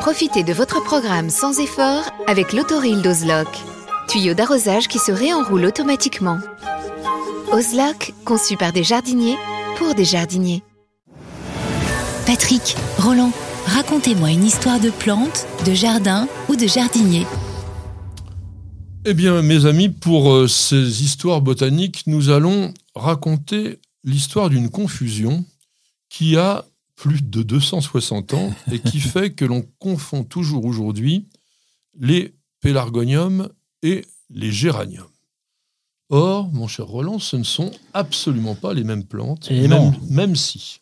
Profitez de votre programme sans effort avec l'autoril d'Ozlock. Tuyau d'arrosage qui se réenroule automatiquement. Ozlock, conçu par des jardiniers pour des jardiniers. Patrick, Roland, racontez-moi une histoire de plante, de jardin ou de jardinier. Eh bien, mes amis, pour euh, ces histoires botaniques, nous allons raconter l'histoire d'une confusion qui a plus de 260 ans et qui fait que l'on confond toujours aujourd'hui les pélargoniums et les géraniums. Or, mon cher Roland, ce ne sont absolument pas les mêmes plantes, Et même, non. même si.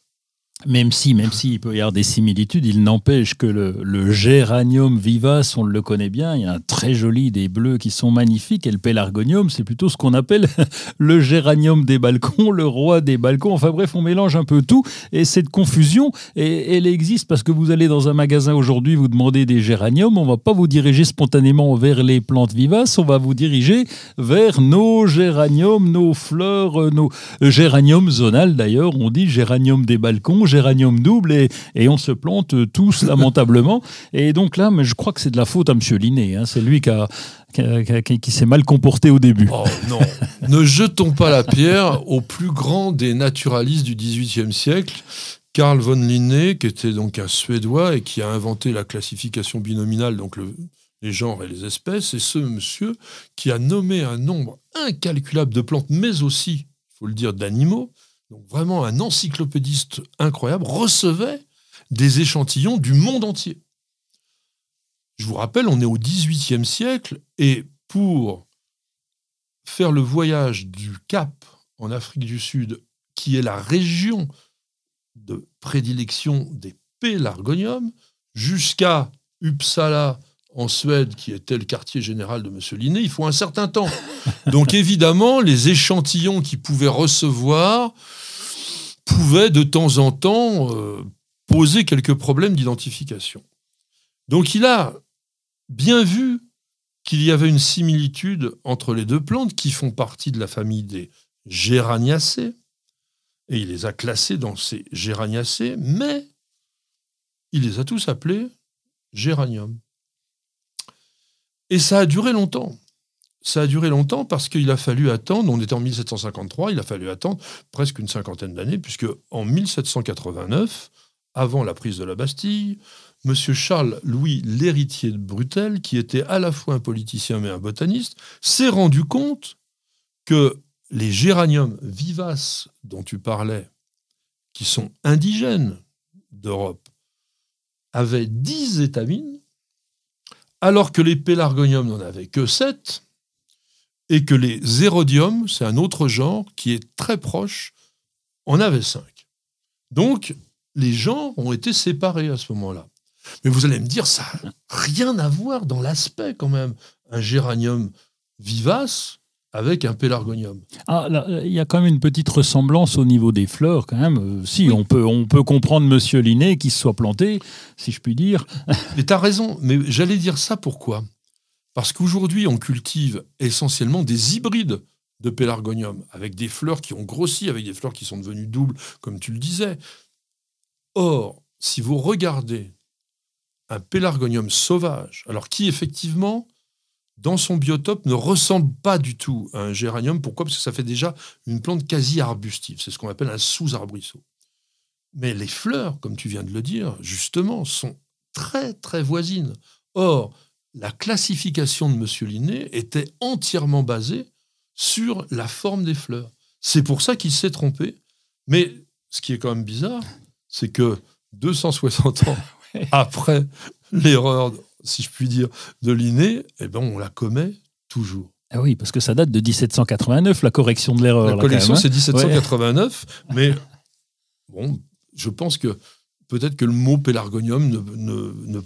Même si, même si il peut y avoir des similitudes, il n'empêche que le, géranium vivace, on le connaît bien, il y a un très joli, des bleus qui sont magnifiques, et le pélargonium, c'est plutôt ce qu'on appelle le géranium des balcons, le roi des balcons. Enfin bref, on mélange un peu tout, et cette confusion, elle existe parce que vous allez dans un magasin aujourd'hui, vous demandez des géraniums, on va pas vous diriger spontanément vers les plantes vivaces, on va vous diriger vers nos géraniums, nos fleurs, nos géraniums zonales d'ailleurs, on dit géranium des balcons, géranium double et, et on se plante tous lamentablement. Et donc là, mais je crois que c'est de la faute à M. Linné. hein. C'est lui qui, a- qui, a- qui- qui s'est mal comporté au début. Oh non, ne jetons pas la pierre au plus grand des naturalistes du XVIIIe siècle, Carl von Linné, qui était donc un Suédois et qui a inventé la classification binominale, donc le- les genres et les espèces, et ce monsieur qui a nommé un nombre incalculable de plantes, mais aussi, il faut le dire, d'animaux, vraiment un encyclopédiste incroyable, recevait des échantillons du monde entier. Je vous rappelle, on est au XVIIIe siècle, et pour faire le voyage du Cap en Afrique du Sud, qui est la région de prédilection des pélargoniums, jusqu'à Uppsala en Suède, qui était le quartier général de M. Linné, il faut un certain temps. Donc évidemment, les échantillons qu'il pouvait recevoir pouvaient de temps en temps euh, poser quelques problèmes d'identification. Donc il a bien vu qu'il y avait une similitude entre les deux plantes qui font partie de la famille des Géraniacées, et il les a classées dans ces Géraniacées, mais il les a tous appelés géranium. Et ça a duré longtemps. Ça a duré longtemps parce qu'il a fallu attendre, on était en 1753, il a fallu attendre presque une cinquantaine d'années, puisque en 1789, avant la prise de la Bastille, M. Charles-Louis l'héritier de Brutel, qui était à la fois un politicien mais un botaniste, s'est rendu compte que les géraniums vivaces dont tu parlais, qui sont indigènes d'Europe, avaient 10 étamines, alors que les pélargoniums n'en avaient que 7, et que les érodiums, c'est un autre genre qui est très proche, en avaient 5. Donc, les genres ont été séparés à ce moment-là. Mais vous allez me dire, ça n'a rien à voir dans l'aspect quand même. Un géranium vivace avec un pélargonium. Ah, là, il y a quand même une petite ressemblance au niveau des fleurs, quand même. Euh, si, on, peut, on peut comprendre Monsieur Linné qui se soit planté, si je puis dire. Mais tu as raison, mais j'allais dire ça pourquoi? Parce qu'aujourd'hui, on cultive essentiellement des hybrides de pélargonium, avec des fleurs qui ont grossi, avec des fleurs qui sont devenues doubles, comme tu le disais. Or, si vous regardez un pélargonium sauvage, alors qui effectivement, dans son biotope, ne ressemble pas du tout à un géranium. Pourquoi? Parce que ça fait déjà une plante quasi arbustive. C'est ce qu'on appelle un sous-arbrisseau. Mais les fleurs, comme tu viens de le dire, justement, sont très, très voisines. Or, la classification de M. Linné était entièrement basée sur la forme des fleurs. C'est pour ça qu'il s'est trompé. Mais ce qui est quand même bizarre, c'est que 260 ans après l'erreur, si je puis dire, de Linné, eh ben, on la commet toujours. Ah oui, parce que ça date de 1789, la correction de l'erreur. La correction, hein. c'est 1789, mais bon, je pense que peut-être que le mot pélargonium ne, ne,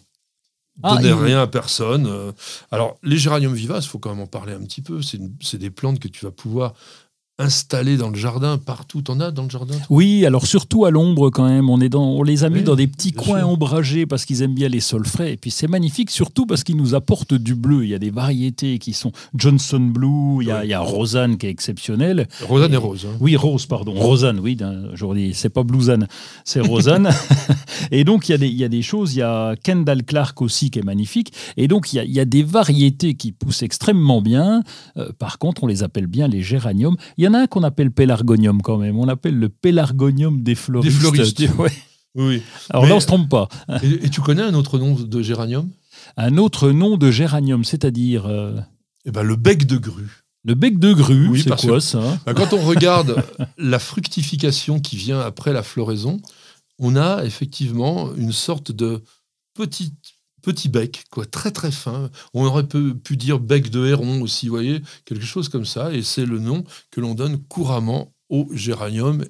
donnait rien à personne. Euh. Alors, les géraniums vivaces, il faut quand même en parler un petit peu. C'est des plantes que tu vas pouvoir installés dans le jardin partout. T'en as dans le jardin Oui, alors surtout à l'ombre quand même. On, est dans, on les a mis dans des petits coins ombragés parce qu'ils aiment bien les sols frais. Et puis c'est magnifique surtout parce qu'ils nous apportent du bleu. Il y a des variétés qui sont Johnson Blue, il y a, il y a Rosanne qui est exceptionnelle. Rosanne et, Rose. Hein. Oui, Rose, pardon. Rosanne, oui. Aujourd'hui, c'est pas Bluesanne, c'est Rosanne. et donc il y, a des, il y a des choses. Il y a Kendall Clark aussi qui est magnifique. Et donc il y a, il y a des variétés qui poussent extrêmement bien. Euh, par contre, on les appelle bien les géraniums. Il y en a un qu'on appelle pélargonium quand même. On l'appelle le pélargonium des floristes. Des floristes. Oui. Alors là, on ne se trompe pas. Et, tu connais un autre nom de géranium? Un autre nom de géranium, c'est-à-dire euh, Eh ben, le bec de grue. Le bec de grue, oui, c'est quoi ça ben, Quand on regarde la fructification qui vient après la floraison, on a effectivement une sorte de petite petit bec, quoi, très très fin. On aurait pu, dire bec de héron aussi, voyez, quelque chose comme ça. Et c'est le nom que l'on donne couramment au géranium